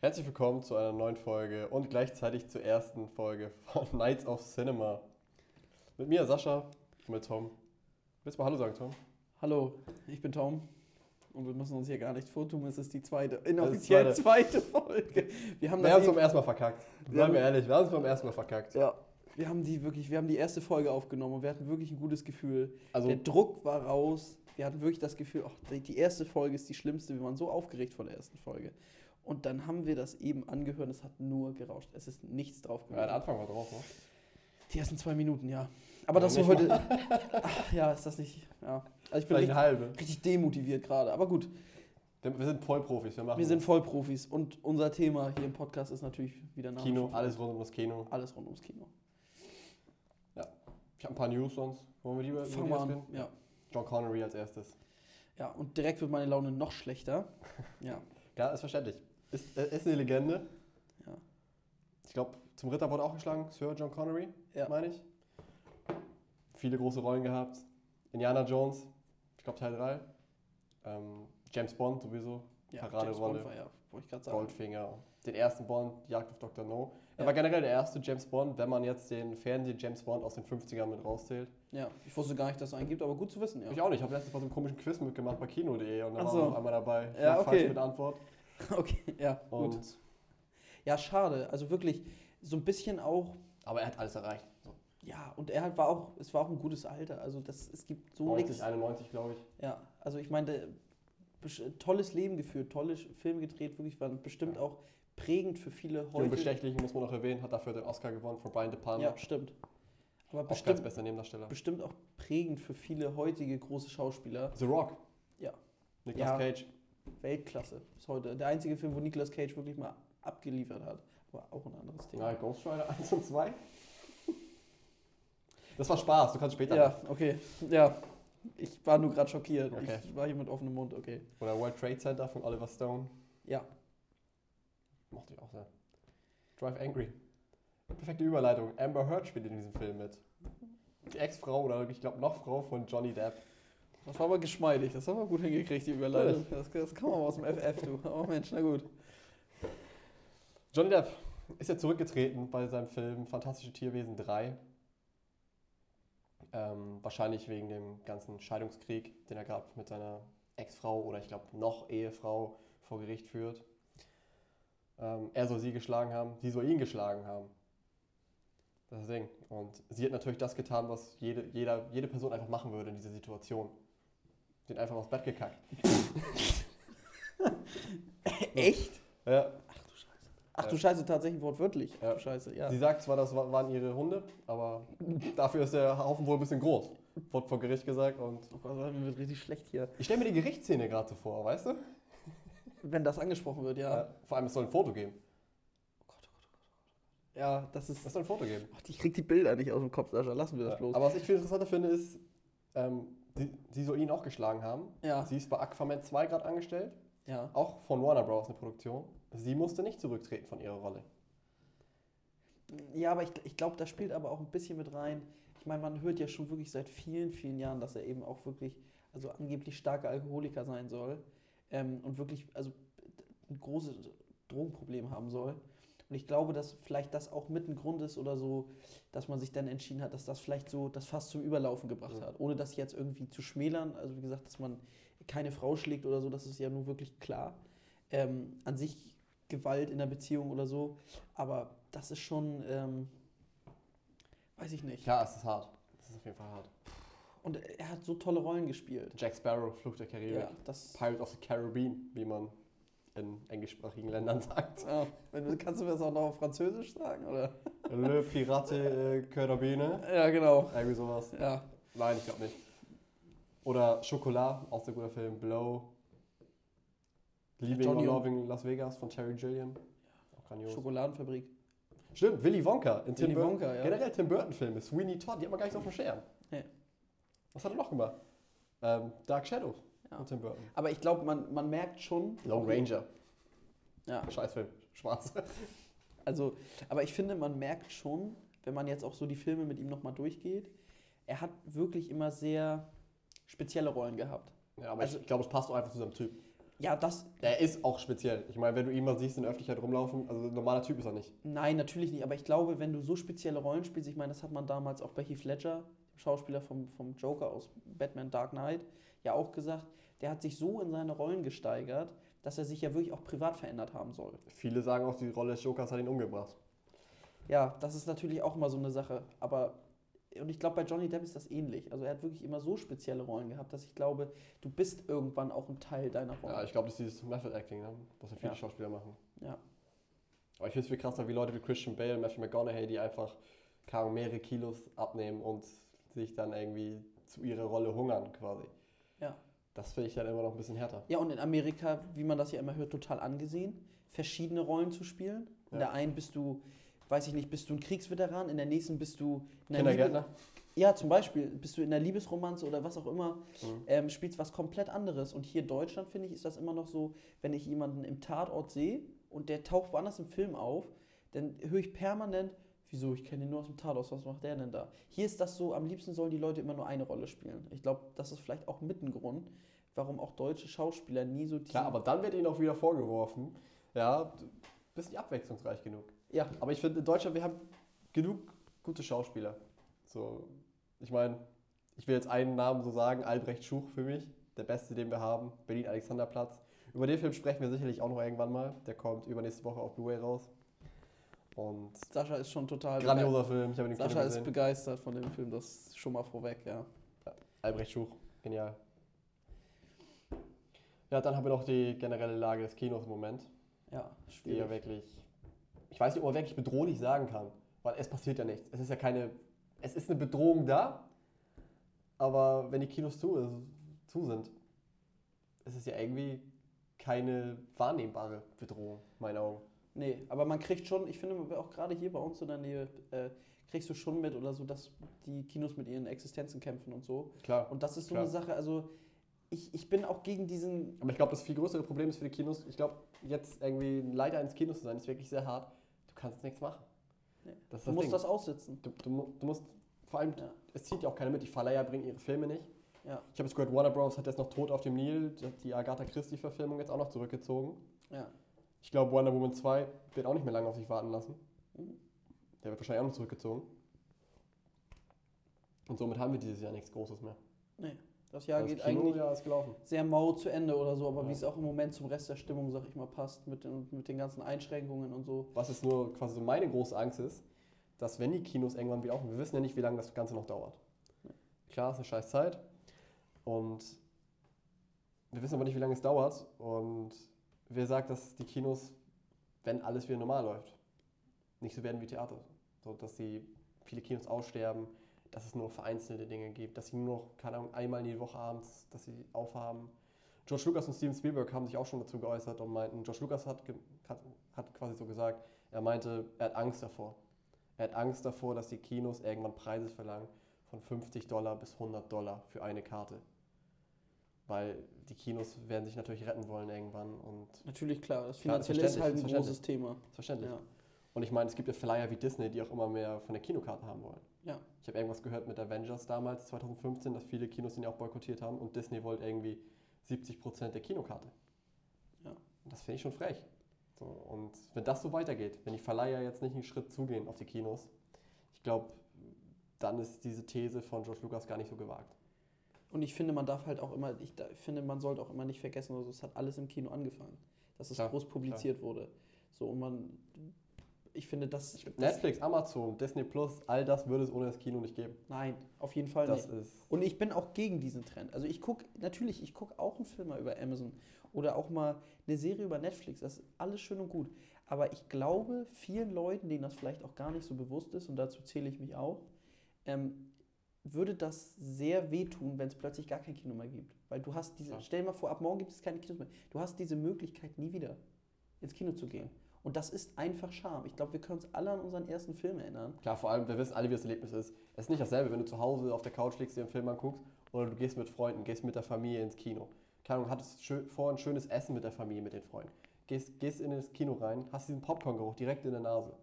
Herzlich willkommen zu einer neuen Folge und gleichzeitig zur ersten Folge von Nights of Cinema. Mit mir Sascha und mit Tom. Willst du mal Hallo sagen, Tom? Hallo, ich bin Tom und wir müssen uns hier gar nicht vortun, es ist die zweite, inoffiziell zweite. zweite Folge. Wir haben Wir haben das es beim ersten Mal verkackt. Seien wir ehrlich, wir haben es beim ersten Mal verkackt. ja, wir haben die wirklich, wir haben die erste Folge aufgenommen und wir hatten wirklich ein gutes Gefühl. Also, Der Druck war raus. Wir hatten wirklich das Gefühl, ach, die- die erste Folge ist die schlimmste. Wir waren so aufgeregt vor der ersten Folge. Und dann haben wir das eben angehört, es hat nur gerauscht. Es ist nichts drauf ja, der gewesen. Anfang war drauf, ne? Die ersten zwei Minuten, ja. Aber Ja, das nicht heute. Ach, ja, ist das nicht. Ja. Also ich bin richtig, halbe. richtig demotiviert gerade. Aber gut, Wir sind Vollprofis, wir machen wir sind Vollprofis. Und unser Thema hier im Podcast ist natürlich wieder Name Kino, alles rund um das Kino. alles rund ums Kino. Ich habe ein paar News sonst. Wollen wir die über Fangen wir an. Ja. John Connery als erstes. ja, und direkt wird meine Laune noch schlechter. Ja, Ja, ist verständlich. Ist, äh, ist eine Legende. ja. Ich glaube, zum Ritter wurde auch geschlagen, Sir John Connery, Ja. meine ich. Viele große Rollen gehabt. Indiana Jones, ich glaube Teil 3. Ähm, James Bond sowieso, ja Paraderolle. Bond war ja. Goldfinger. Den ersten Bond, Jagd auf Dr. No. Er Ja. war generell der erste James Bond, wenn man jetzt den Fernseh-James Bond aus den 50ern mit rauszählt. Ja, ich wusste gar nicht, dass es einen gibt, aber gut zu wissen, ja. Ich auch nicht, ich habe letztens mal so einen komischen Quiz mitgemacht bei Kino.de und da Ach war so. noch einmal dabei. Ja, okay. falsch mit Antwort. Okay, ja, Und, gut. Ja, schade. Also wirklich, so ein bisschen auch, aber er hat alles erreicht. So, ja, und er hat, war auch, es war auch ein gutes Alter. Also das, es gibt so 90, nichts. 91, glaube ich. Ja, also ich meine, tolles Leben geführt, tolle Filme gedreht, wirklich waren bestimmt Ja. auch prägend für viele heute. Unbestechlich, muss man noch erwähnen, hat dafür den Oscar gewonnen von Brian De Palma. Ja, stimmt. Aber auch bestimmt, bester Nebendarsteller. bestimmt auch prägend für viele heutige große Schauspieler. The Rock. Ja. Nicolas Ja. Cage. Weltklasse bis heute. Der einzige Film, wo Nicolas Cage wirklich mal abgeliefert hat. Aber auch ein anderes Thema. Ja, Ghost Rider 1 und 2. Das war Spaß, du kannst später. Ja, okay. Ja. Ich war nur gerade schockiert. Okay. Ich war hier mit offenem Mund, okay. Oder World Trade Center von Oliver Stone. Ja. Mochte ich auch sehr. Drive Angry. Perfekte Überleitung. Amber Heard spielt in diesem Film mit. Die Ex-Frau oder ich glaube noch Frau von Johnny Depp. Das war aber geschmeidig. Das haben wir gut hingekriegt, die Überleitung. Das, das man mal aus dem FF, du. Oh Mensch, na gut. Johnny Depp ist ja zurückgetreten bei seinem Film Fantastische Tierwesen 3. Ähm, wahrscheinlich wegen dem ganzen Scheidungskrieg, den er gerade mit seiner Ex-Frau oder ich glaube noch Ehefrau vor Gericht führt. Ähm, er soll sie geschlagen haben, sie soll ihn geschlagen haben. Das ist das Ding. Und sie hat natürlich das getan, was jede, jeder, jede Person einfach machen würde in dieser Situation. Hat einfach aufs Bett gekackt. Echt? Ja, Ach du Ja. Scheiße, tatsächlich wortwörtlich. Ach du Scheiße, ja. Sie sagt zwar, das wa- waren ihre Hunde, aber dafür ist der Haufen wohl ein bisschen groß. Wurde vor Gericht gesagt. Und Oh Gott, mir wird richtig schlecht hier. ich stelle mir die Gerichtsszene gerade so vor, weißt du? Wenn das angesprochen wird, ja. Ja, Vor allem, es soll ein Foto geben. Ja, das ist. Es soll ein Foto geben. Ach, ich krieg die Bilder nicht aus dem Kopf, Sascha. Lassen wir das Ja. bloß. Aber was ich viel interessanter finde, ist, ähm, sie, sie soll ihn auch geschlagen haben. ja, Sie ist bei Aquaman 2 gerade angestellt, ja. auch von Warner Bros. eine Produktion. Sie musste nicht zurücktreten von ihrer Rolle. Ja, aber ich, ich glaube, das spielt aber auch ein bisschen mit rein. Ich meine, man hört ja schon wirklich seit vielen, vielen Jahren, dass er eben auch wirklich, also angeblich starker Alkoholiker sein soll ähm, und wirklich, also ein großes Drogenproblem haben soll. Und ich glaube, dass vielleicht das auch mit ein Grund ist oder so, dass man sich dann entschieden hat, dass das vielleicht so das fast zum Überlaufen gebracht Ja. hat. Ohne das jetzt irgendwie zu schmälern. Also wie gesagt, dass man keine Frau schlägt oder so, das ist ja nun wirklich klar. Ähm, an sich Gewalt in der Beziehung oder so. Aber das ist schon, ähm, weiß ich nicht. Klar, es ist hart. Es ist auf jeden Fall hart. Und er hat so tolle Rollen gespielt. Jack Sparrow, Fluch der Karibik. Ja, das. Pirate of the Caribbean, wie man in englischsprachigen Ländern sagt. Ja, wenn du, kannst du mir das auch noch auf Französisch sagen, oder? Le Pirate äh, Carabine. Ja, genau. Irgendwie sowas. Ja. Nein, ich glaube nicht. Oder Chocolat, auch sehr guter Film. Blow. Leaving Johnny or Loving Las Vegas von Terry Gilliam. Auch grandios. Schokoladenfabrik. Stimmt, Willy Wonka in Tim Willy Burton. Wonka, ja. Generell Tim Burton-Filme. Sweeney Todd, die hat man gar nicht so auf dem Schirm. Nee. Was hat er noch gemacht? Ähm, Dark Shadows Ja. von Tim Burton. Aber ich glaube, man, man merkt schon. Lone Ranger. Ja, Scheißfilm. Schwarz. also, aber ich finde, man merkt schon, wenn man jetzt auch so die Filme mit ihm nochmal durchgeht, er hat wirklich immer sehr spezielle Rollen gehabt. Ja, aber Also- ich glaube, es passt auch einfach zu seinem Typ. Ja, das. Er ist auch speziell. Ich meine, wenn du ihn mal siehst in der Öffentlichkeit rumlaufen, also ein normaler Typ ist er nicht. Nein, natürlich nicht. Aber ich glaube, wenn du so spezielle Rollen spielst, ich meine, das hat man damals auch bei Heath Ledger, dem Schauspieler vom, vom Joker aus Batman Dark Knight, ja auch gesagt, der hat sich so in seine Rollen gesteigert, dass er sich ja wirklich auch privat verändert haben soll. Viele sagen auch, die Rolle des Jokers hat ihn umgebracht. Ja, das ist natürlich auch immer so eine Sache. Aber, und ich glaube, bei Johnny Depp ist das ähnlich. Also er hat wirklich immer so spezielle Rollen gehabt, dass ich glaube, du bist irgendwann auch ein Teil deiner Rolle. Ja, ich glaube, das ist dieses Method Acting, ne? was ja viele Ja. Schauspieler machen. Ja. Aber ich finde es viel krasser, wie Leute wie Christian Bale und Matthew McConaughey, die einfach mehrere Kilos abnehmen und sich dann irgendwie zu ihrer Rolle hungern quasi. Ja. Das finde ich dann immer noch ein bisschen härter. Ja, und in Amerika, wie man das ja immer hört, total angesehen, verschiedene Rollen zu spielen. In Ja. der einen bist du, weiß ich nicht, bist du ein Kriegsveteran, in der nächsten bist du in der Kindergärtner? Liebe, Ja, zum Beispiel bist du in der Liebesromanze oder was auch immer, Mhm. ähm, spielst was komplett anderes. Und hier in Deutschland, finde ich, ist das immer noch so, wenn ich jemanden im Tatort sehe und der taucht woanders im Film auf, dann höre ich permanent, wieso, ich kenne ihn nur aus dem Tatort, was macht der denn da? Hier ist das so, am liebsten sollen die Leute immer nur eine Rolle spielen. Ich glaube, das ist vielleicht auch mit ein Grund, warum auch deutsche Schauspieler nie so Klar, aber dann wird ihnen auch wieder vorgeworfen, ja, du bist nicht abwechslungsreich genug. Ja, Aber ich finde, in Deutschland, wir haben genug gute Schauspieler. So, ich meine, ich will jetzt einen Namen so sagen, Albrecht Schuch für mich, der beste, den wir haben, Berlin-Alexanderplatz. Über den Film sprechen wir sicherlich auch noch irgendwann mal. Der kommt übernächste Woche auf Blu-ray raus. Und Sascha ist schon total grandioser Film, ich habe ihn im Kino Sascha ist gesehen. begeistert von dem Film, das schon mal vorweg, ja. Albrecht Schuch, genial. Ja, dann haben wir noch die generelle Lage des Kinos im Moment, Ja, die schwierig. ja wirklich, ich weiß nicht, ob man wirklich bedrohlich sagen kann, weil es passiert ja nichts. Es ist ja keine, es ist eine Bedrohung da, aber wenn die Kinos zu, ist, zu sind, ist es ja irgendwie keine wahrnehmbare Bedrohung, in meinen Augen. Nee, aber man kriegt schon, ich finde auch gerade hier bei uns in der Nähe, äh, kriegst du schon mit oder so, dass die Kinos mit ihren Existenzen kämpfen und so. Klar. Und das ist so Klar. eine Sache, also ich, ich bin auch gegen diesen, Aber ich glaube, das viel größere Problem ist für die Kinos, ich glaube, jetzt irgendwie ein Leiter eines Kinos zu sein, ist wirklich sehr hart. Du kannst nichts machen. Nee. Das du das musst Ding. das aussitzen. Du, du, du musst, vor allem, Ja. es zieht ja auch keiner mit, die Verleiher bringen ihre Filme nicht. Ja. Ich habe jetzt gehört, Warner Bros. hat jetzt noch Tod auf dem Nil, die Agatha Christie-Verfilmung jetzt auch noch zurückgezogen. Ja. Ich glaube, Wonder Woman 2 wird auch nicht mehr lange auf sich warten lassen. Der wird wahrscheinlich auch noch zurückgezogen. Und somit haben wir dieses Jahr nichts Großes mehr. Nee, das Jahr das geht Kino, eigentlich ja, ist gelaufen. sehr mau zu Ende oder so, aber Ja. wie es auch im Moment zum Rest der Stimmung, sag ich mal, passt, mit den, mit den ganzen Einschränkungen und so. Was jetzt nur quasi so meine große Angst ist, dass wenn die Kinos irgendwann wieder aufmachen, wir wissen ja nicht, wie lange das Ganze noch dauert. Klar, ist eine scheiß Zeit. Und wir wissen aber nicht, wie lange es dauert. Und wer sagt, dass die Kinos, wenn alles wieder normal läuft, nicht so werden wie Theater. So, dass die viele Kinos aussterben, dass es nur vereinzelte Dinge gibt, dass sie nur noch, keine Ahnung, einmal in die Woche abends, dass sie aufhaben. George Lucas und Steven Spielberg haben sich auch schon dazu geäußert und meinten, George Lucas hat, hat, hat quasi so gesagt, er meinte, er hat Angst davor. Er hat Angst davor, dass die Kinos irgendwann Preise verlangen von 50 Dollar bis 100 Dollar für eine Karte. Weil die Kinos werden sich natürlich retten wollen irgendwann und Natürlich, klar, das Finanzielle ist halt ein großes Thema. verständlich. Ja. Und ich meine, es gibt ja Verleiher wie Disney, die auch immer mehr von der Kinokarte haben wollen. Ja. Ich habe irgendwas gehört mit Avengers damals, 2015, dass viele Kinos ihn ja auch boykottiert haben und Disney wollte irgendwie 70% der Kinokarte. Ja. Und das finde ich schon frech. So, und wenn das so weitergeht, wenn die Verleiher jetzt nicht einen Schritt zugehen auf die Kinos, ich glaube, dann ist diese These von George Lucas gar nicht so gewagt. Und ich finde, man darf halt auch immer, ich finde, man sollte auch immer nicht vergessen, also es hat alles im Kino angefangen, dass es Klar, groß publiziert wurde. So, und man, ich finde, das, Netflix, Amazon, Disney Plus, all das würde es ohne das Kino nicht geben. nein, auf jeden Fall Das nicht. Und ich bin auch gegen diesen Trend. Also ich gucke, natürlich, ich gucke auch einen Film mal über Amazon oder auch mal eine Serie über Netflix. Das ist alles schön und gut. Aber ich glaube, vielen Leuten, denen das vielleicht auch gar nicht so bewusst ist, und dazu zähle ich mich auch, ähm, würde das sehr wehtun, wenn es plötzlich gar kein Kino mehr gibt. Weil du hast diese, Ja. stell dir mal vor, ab morgen gibt es keine Kinos mehr. Du hast diese Möglichkeit nie wieder ins Kino zu gehen. Und das ist einfach Scham. Ich glaube, wir können uns alle an unseren ersten Film erinnern. Klar, vor allem, wir wissen alle, wie das Erlebnis ist. Es ist nicht dasselbe, wenn du zu Hause auf der Couch liegst, dir einen Film anguckst oder du gehst mit Freunden, gehst mit der Familie ins Kino. Keine Ahnung, hattest schön, vor ein schönes Essen mit der Familie, mit den Freunden. Gehst, gehst in das Kino rein, hast diesen Popcorn-Geruch direkt in der Nase.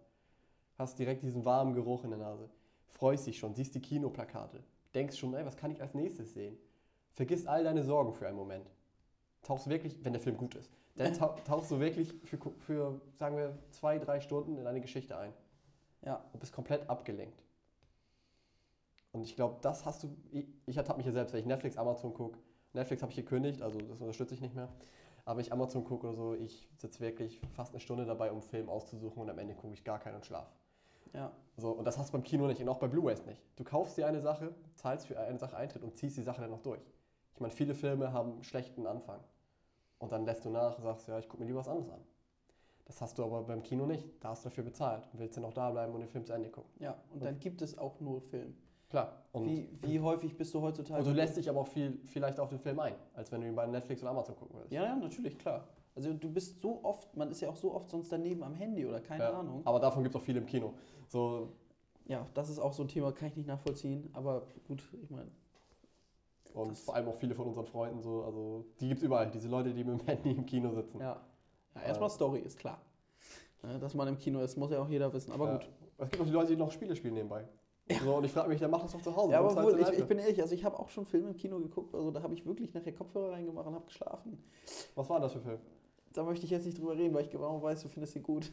Hast direkt diesen warmen Geruch in der Nase. Freust dich schon, siehst die Kinoplakate. Denkst schon, ey, was kann ich als nächstes sehen? Vergisst all deine Sorgen für einen Moment. tauchst wirklich, wenn der Film gut ist, dann tau- tauchst du wirklich für, für, sagen wir, zwei, drei Stunden in eine Geschichte ein Ja. und bist komplett abgelenkt. Und ich glaube, das hast du, ich, ich ertappe mich ja selbst, wenn ich Netflix, Amazon gucke. Netflix habe ich gekündigt, also das unterstütze ich nicht mehr. Aber wenn ich Amazon gucke oder so, ich sitze wirklich fast eine Stunde dabei, um einen Film auszusuchen und am Ende gucke ich gar keinen und schlaf. Ja. So, und das hast du beim Kino nicht und auch bei Blu-rays nicht. Du kaufst dir eine Sache, zahlst für eine Sache Eintritt und ziehst die Sache dann noch durch. Ich meine, viele Filme haben einen schlechten Anfang. Und dann lässt du nach und sagst, ja, ich gucke mir lieber was anderes an. Das hast du aber beim Kino nicht. Da hast du dafür bezahlt und willst dann auch da bleiben und den Film zu Ende gucken. Ja. Und dann gibt es auch nur Film. Klar. Und, Wie, wie häufig bist du heutzutage. und du lässt dich aber auch viel, vielleicht auf den Film ein, als wenn du ihn bei Netflix oder Amazon gucken würdest. Ja, ja, natürlich, klar. Also du bist so oft, man ist ja auch so oft sonst daneben am Handy oder keine Ja. Ahnung. Aber davon gibt es auch viele im Kino. So, Ja, das ist auch so ein Thema, kann ich nicht nachvollziehen. Aber gut, ich meine, und vor allem auch viele von unseren Freunden, so, also die gibt es überall. Diese Leute, die mit dem Handy im Kino sitzen. ja. ja erstmal Story, ist klar. Ja, Dass man im Kino ist, muss ja auch jeder wissen. Aber Ja. gut. Es gibt auch die Leute, die noch Spiele spielen nebenbei. So, und ich frage mich, dann mach das doch zu Hause. Ja, aber zahlst wohl, ich, ich bin ehrlich, also ich habe auch schon Filme im Kino geguckt, also da habe ich wirklich nachher Kopfhörer reingemacht und habe geschlafen. Was war das für Film? Da möchte ich jetzt nicht drüber reden, weil ich genau weiß, du findest ihn gut.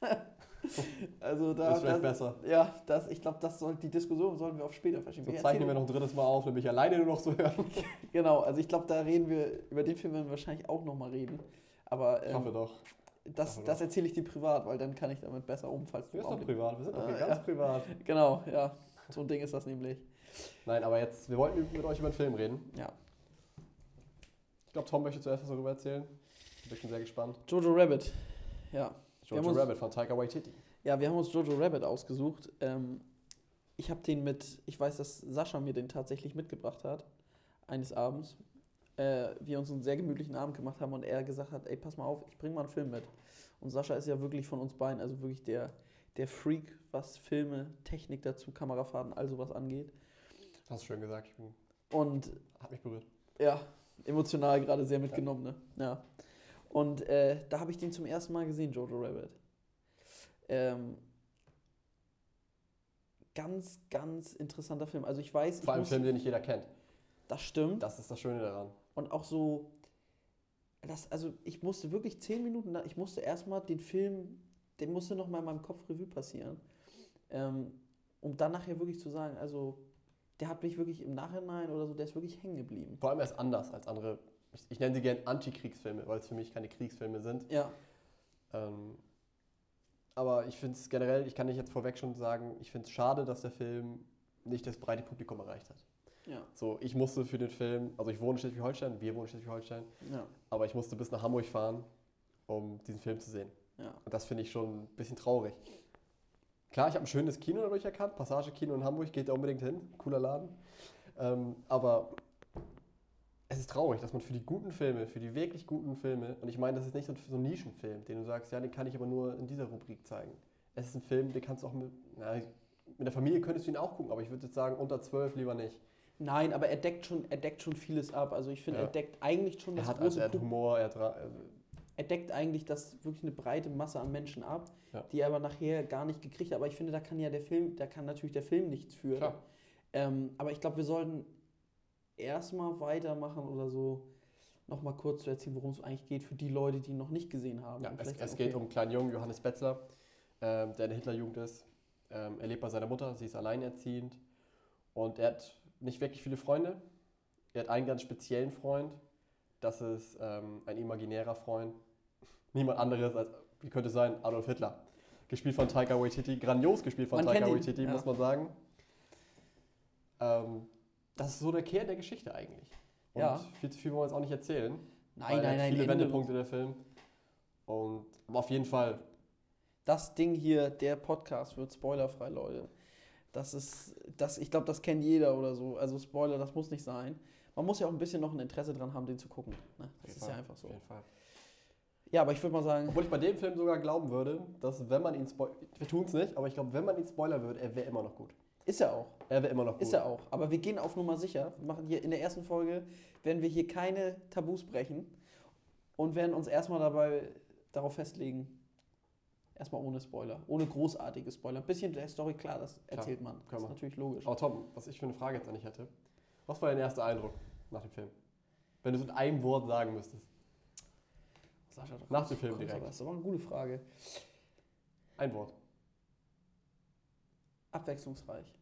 also da, ist vielleicht das, besser. ja, das, ich glaube, das soll, die Diskussion sollten wir auf später verschieben. So Ich zeichnen wir noch ein drittes Mal auf, damit ich alleine nur noch so hören. Genau, also ich glaube, da reden wir, über den Film werden wir wahrscheinlich auch nochmal reden. Aber Ich hoffe ähm, doch. das, hoffe das doch. erzähle ich dir privat, weil dann kann ich damit besser um, falls du Wir sind auch doch privat, wir sind doch Ah, hier ja. ganz privat. Genau, ja. So ein Ding ist das nämlich. Nein, aber jetzt, wir wollten mit euch über einen Film reden. Ja. Ich glaube, Tom möchte zuerst was darüber erzählen. Ich bin sehr gespannt. Jojo Rabbit. Ja. Jojo uns- Rabbit von Taika Waititi. Ja, wir haben uns Jojo Rabbit ausgesucht. Ähm, ich habe den mit, ich weiß, dass Sascha mir den tatsächlich mitgebracht hat, eines Abends. Äh, wir uns einen sehr gemütlichen Abend gemacht haben und er gesagt hat, ey, pass mal auf, ich bring mal einen Film mit. Und Sascha ist ja wirklich von uns beiden, also wirklich der, der Freak, was Filme, Technik dazu, Kamerafahrten, all sowas angeht. Hast du schön gesagt. Ich bin, Und hat mich berührt. ja, emotional gerade sehr mitgenommen, ne? Ja. Und äh, da habe ich den zum ersten Mal gesehen, Jojo Rabbit. Ähm, ganz, ganz interessanter Film. Also ich weiß, Vor allem Film, den nicht jeder kennt. das stimmt. Das ist das Schöne daran. Und auch so, das, also ich musste wirklich zehn Minuten, ich musste erstmal den Film, den musste noch mal in meinem Kopf Revue passieren, ähm, um dann nachher wirklich zu sagen, also der hat mich wirklich im Nachhinein oder so, der ist wirklich hängen geblieben. Vor allem er ist anders als andere. Ich, ich nenne sie gerne Antikriegsfilme, weil es für mich keine Kriegsfilme sind. Ja, Ähm, aber ich finde es generell, ich kann nicht jetzt vorweg schon sagen, ich finde es schade, dass der Film nicht das breite Publikum erreicht hat. ja, So, ich musste für den Film, also ich wohne in Schleswig-Holstein, wir wohnen in Schleswig-Holstein, ja, aber ich musste bis nach Hamburg fahren, um diesen Film zu sehen. ja. Und das finde ich schon ein bisschen traurig. Klar, ich habe ein schönes Kino dadurch erkannt, Passage Kino in Hamburg, geht da unbedingt hin, cooler Laden. Ähm, aber es ist traurig, dass man für die guten Filme, für die wirklich guten Filme, und ich meine, das ist nicht so so ein Nischenfilm, den du sagst, ja, den kann ich aber nur in dieser Rubrik zeigen. Es ist ein Film, den kannst du auch mit, na, mit der Familie könntest du ihn auch gucken, aber ich würde jetzt sagen, unter 12 lieber nicht. Nein, aber er deckt schon, er deckt schon vieles ab. Also ich finde, Ja. er deckt eigentlich schon Er das hat, also, große er hat. Humor, er hat, äh, Er deckt eigentlich das wirklich eine breite Masse an Menschen ab, Ja. die er aber nachher gar nicht gekriegt hat. Aber ich finde, da kann ja der Film, da kann natürlich der Film nichts für. klar. Ähm, aber ich glaube, wir sollten erstmal weitermachen oder so, nochmal kurz zu erzählen, worum es eigentlich geht für die Leute, die ihn noch nicht gesehen haben. Ja, es, vielleicht es sagen, geht okay, um einen kleinen Jungen, Johannes Betzler, ähm, der in der Hitlerjugend ist. Ähm, er lebt bei seiner Mutter, sie ist alleinerziehend und er hat nicht wirklich viele Freunde. Er hat einen ganz speziellen Freund, das ist ähm, ein imaginärer Freund. Niemand anderes als, wie könnte es sein, Adolf Hitler. Gespielt von Taika Waititi, grandios gespielt von Man Taika Waititi, ja. muss man sagen. Ähm, das ist so der Kern der Geschichte eigentlich. Und Ja. viel zu viel wollen wir jetzt auch nicht erzählen. Nein, weil nein, nein, Viele Ende- Wendepunkte der Film. Und aber auf jeden Fall, das Ding hier, der Podcast wird spoilerfrei, Leute. Das ist, das, ich glaube, das kennt jeder oder so. Also Spoiler, das muss nicht sein. Man muss ja auch ein bisschen noch ein Interesse dran haben, den zu gucken. Ne? Das ist Fall, ja einfach so. Auf jeden Fall. Ja, aber ich würde mal sagen, Obwohl ich bei dem Film sogar glauben würde, dass wenn man ihn spoilert, wir tun es nicht, aber ich glaube, wenn man ihn spoilern würde, er wäre immer noch gut. Ist er auch. Er wäre immer noch gut. Ist er auch. Aber wir gehen auf Nummer sicher. Wir machen hier in der ersten Folge, werden wir hier keine Tabus brechen und werden uns erstmal dabei darauf festlegen, erstmal ohne Spoiler, ohne großartige Spoiler. Ein bisschen der Story, klar, das erzählt man. Das ist natürlich logisch. Aber Tom, was ich für eine Frage jetzt an dich hätte. Was war dein erster Eindruck nach dem Film? Wenn du es in einem Wort sagen müsstest. Sascha, da Nach dem Film direkt. Das ist aber eine gute Frage. Ein Wort. Abwechslungsreich.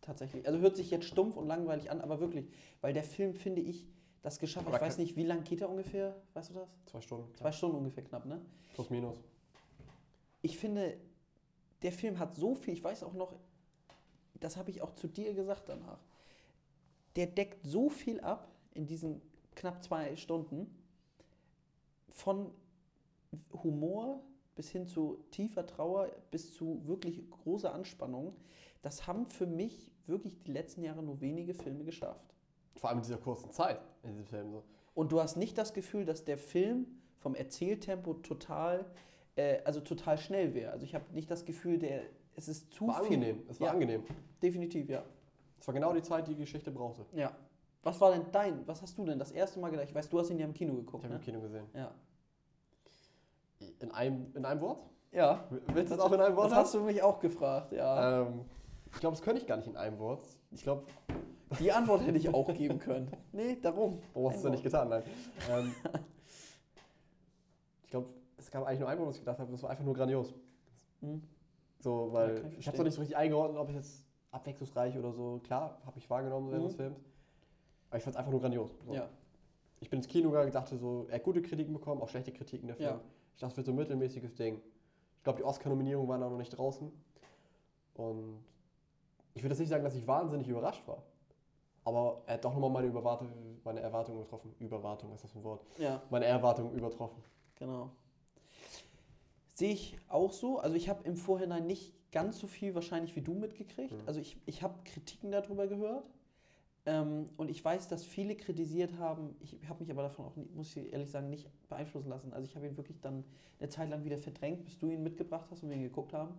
Tatsächlich. Also hört sich jetzt stumpf und langweilig an, aber wirklich. Weil der Film, finde ich, das geschafft hat. Aber Ich weiß nicht, wie lang geht er ungefähr? Weißt du das? Zwei Stunden. Zwei Stunden ungefähr knapp, ne? Plus, minus. ich finde, der Film hat so viel, ich weiß auch noch, das habe ich auch zu dir gesagt danach, der deckt so viel ab in diesen knapp zwei Stunden, von Humor bis hin zu tiefer Trauer, bis zu wirklich großer Anspannung. Das haben für mich wirklich die letzten Jahre nur wenige Filme geschafft. Vor allem in dieser kurzen Zeit in diesem Film. So. Und du hast nicht das Gefühl, dass der Film vom Erzähltempo total, äh, also total schnell wäre. Also ich habe nicht das Gefühl, der, es ist zu War viel. angenehm. Es war Ja. angenehm. Definitiv, ja. Es war genau die Zeit, die die Geschichte brauchte. Ja. Was war denn dein, was hast du denn das erste Mal gedacht? Ich weiß, du hast ihn ja im Kino Ich geguckt, habe ne? im Kino gesehen. Ja. In einem, in einem Wort? Ja. Willst du es auch in einem Wort Das hast du mich auch gefragt, ja. Ähm, ich glaube, das könnte ich gar nicht in einem Wort. Ich glaube, Die Antwort hätte ich auch geben können. Nee, darum. warum hast du es nicht getan? Nein. ähm, ich glaube, es gab eigentlich nur ein Wort, was ich gedacht habe, das war einfach nur grandios. Hm. So, Ja, weil kann ich ich habe es noch nicht so richtig eingeordnet, ob es jetzt abwechslungsreich oder so. Klar, habe ich wahrgenommen während Mhm. des Films. Aber ich fand es einfach nur grandios. So. Ja. Ich bin ins Kino gegangen, dachte so, er hat gute Kritiken bekommen, auch schlechte Kritiken der Film. Ja. Ich dachte, es wird so ein mittelmäßiges Ding. Ich glaube, die Oscar-Nominierungen waren auch noch nicht draußen. Und ich würde jetzt nicht sagen, dass ich wahnsinnig überrascht war. Aber er hat doch nochmal meine, Überwarte, meine Erwartungen übertroffen. Überwartung, ist das ein Wort? Ja, Meine Erwartungen übertroffen. genau. Sehe ich auch so. Also ich habe im Vorhinein nicht ganz so viel wahrscheinlich wie du mitgekriegt. Mhm. Also ich, ich habe Kritiken darüber gehört. Ähm, und ich weiß, dass viele kritisiert haben. Ich habe mich aber davon auch, muss ich ehrlich sagen, nicht beeinflussen lassen. Also ich habe ihn wirklich dann eine Zeit lang wieder verdrängt, bis du ihn mitgebracht hast und wir ihn geguckt haben.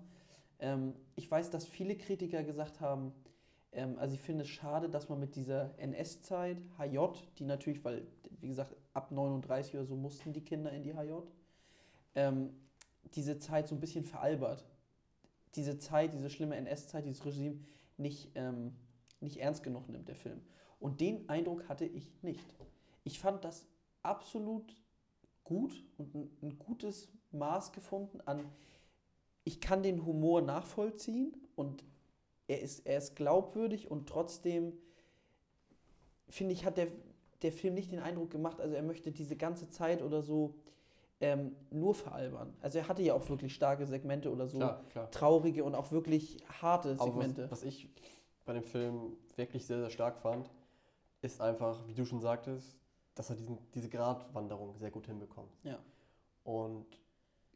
Ähm, ich weiß, dass viele Kritiker gesagt haben, ähm, also ich finde es schade, dass man mit dieser NS-Zeit, HJ, die natürlich, weil, wie gesagt, ab 39 oder so mussten die Kinder in die HJ, ähm, diese Zeit so ein bisschen veralbert. Diese Zeit, diese schlimme NS-Zeit, dieses Regime nicht, ähm, nicht ernst genug nimmt, der Film. Und den Eindruck hatte ich nicht. Ich fand das absolut gut und ein, ein gutes Maß gefunden an, ich kann den Humor nachvollziehen und er ist, er ist glaubwürdig und trotzdem, finde ich, hat der, der Film nicht den Eindruck gemacht, also er möchte diese ganze Zeit oder so ähm, nur veralbern. Also er hatte ja auch wirklich starke Segmente oder so Klar, klar. traurige und auch wirklich harte Segmente. was, was ich bei dem Film wirklich sehr, sehr stark fand, ist einfach, wie du schon sagtest, dass er diesen, diese Gratwanderung sehr gut hinbekommt. Ja. Und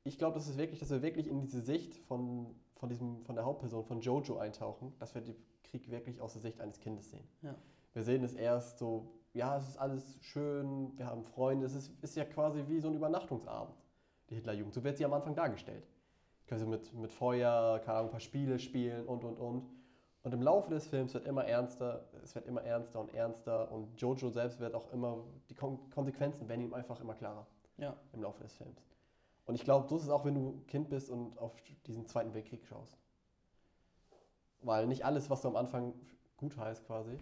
ich glaube, das ist wirklich, dass wir wirklich in diese Sicht von, von, diesem, von der Hauptperson, von Jojo eintauchen, dass wir den Krieg wirklich aus der Sicht eines Kindes sehen. Ja. Wir sehen es erst so, ja, es ist alles schön, wir haben Freunde, es ist, ist ja quasi wie so ein Übernachtungsabend, die Hitlerjugend. So wird sie am Anfang dargestellt. Können sie mit, mit Feuer, keine Ahnung, ein paar Spiele spielen und, und, und. Und im Laufe des Films wird immer ernster, es wird immer ernster und ernster und Jojo selbst wird auch immer, die Kon Konsequenzen werden ihm einfach immer klarer Ja. im Laufe des Films. Und ich glaube, so ist es auch, wenn du Kind bist und auf diesen Zweiten Weltkrieg schaust. Weil nicht alles, was du am Anfang gut heißt quasi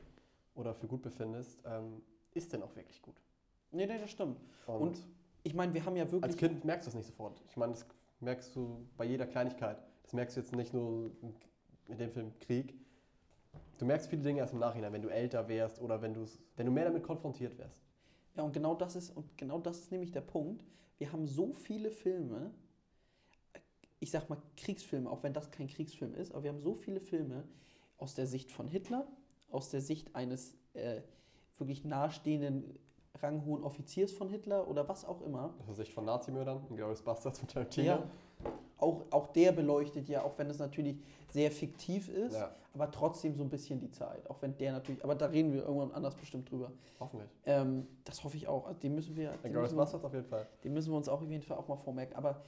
oder für gut befindest, ähm, ist denn auch wirklich gut. Nee, nee, das stimmt. Und, Und Ich meine, wir haben ja wirklich. als Kind merkst du es nicht sofort. Ich meine, das merkst du bei jeder Kleinigkeit. Das merkst du jetzt nicht nur in dem Film Krieg. Du merkst viele Dinge erst im Nachhinein, wenn du älter wärst oder wenn, wenn du mehr damit konfrontiert wärst. Ja, und genau das ist, und genau das ist nämlich der Punkt. Wir haben so viele Filme, ich sag mal Kriegsfilme, auch wenn das kein Kriegsfilm ist, aber wir haben so viele Filme aus der Sicht von Hitler, aus der Sicht eines äh, wirklich nahestehenden, ranghohen Offiziers von Hitler oder was auch immer. Aus der Sicht von Nazimördern, Glorious Bastards von Tarantino. Ja, auch, auch der beleuchtet ja, auch wenn es natürlich sehr fiktiv ist, Ja, aber trotzdem so ein bisschen die Zeit. Auch wenn der natürlich, aber da reden wir irgendwann anders bestimmt drüber. hoffentlich. Ähm, das hoffe ich auch. Also Den müssen wir. Den müssen wir Bastards auf jeden Fall. Den müssen wir uns auch auf jeden Fall auch mal vormerken. Aber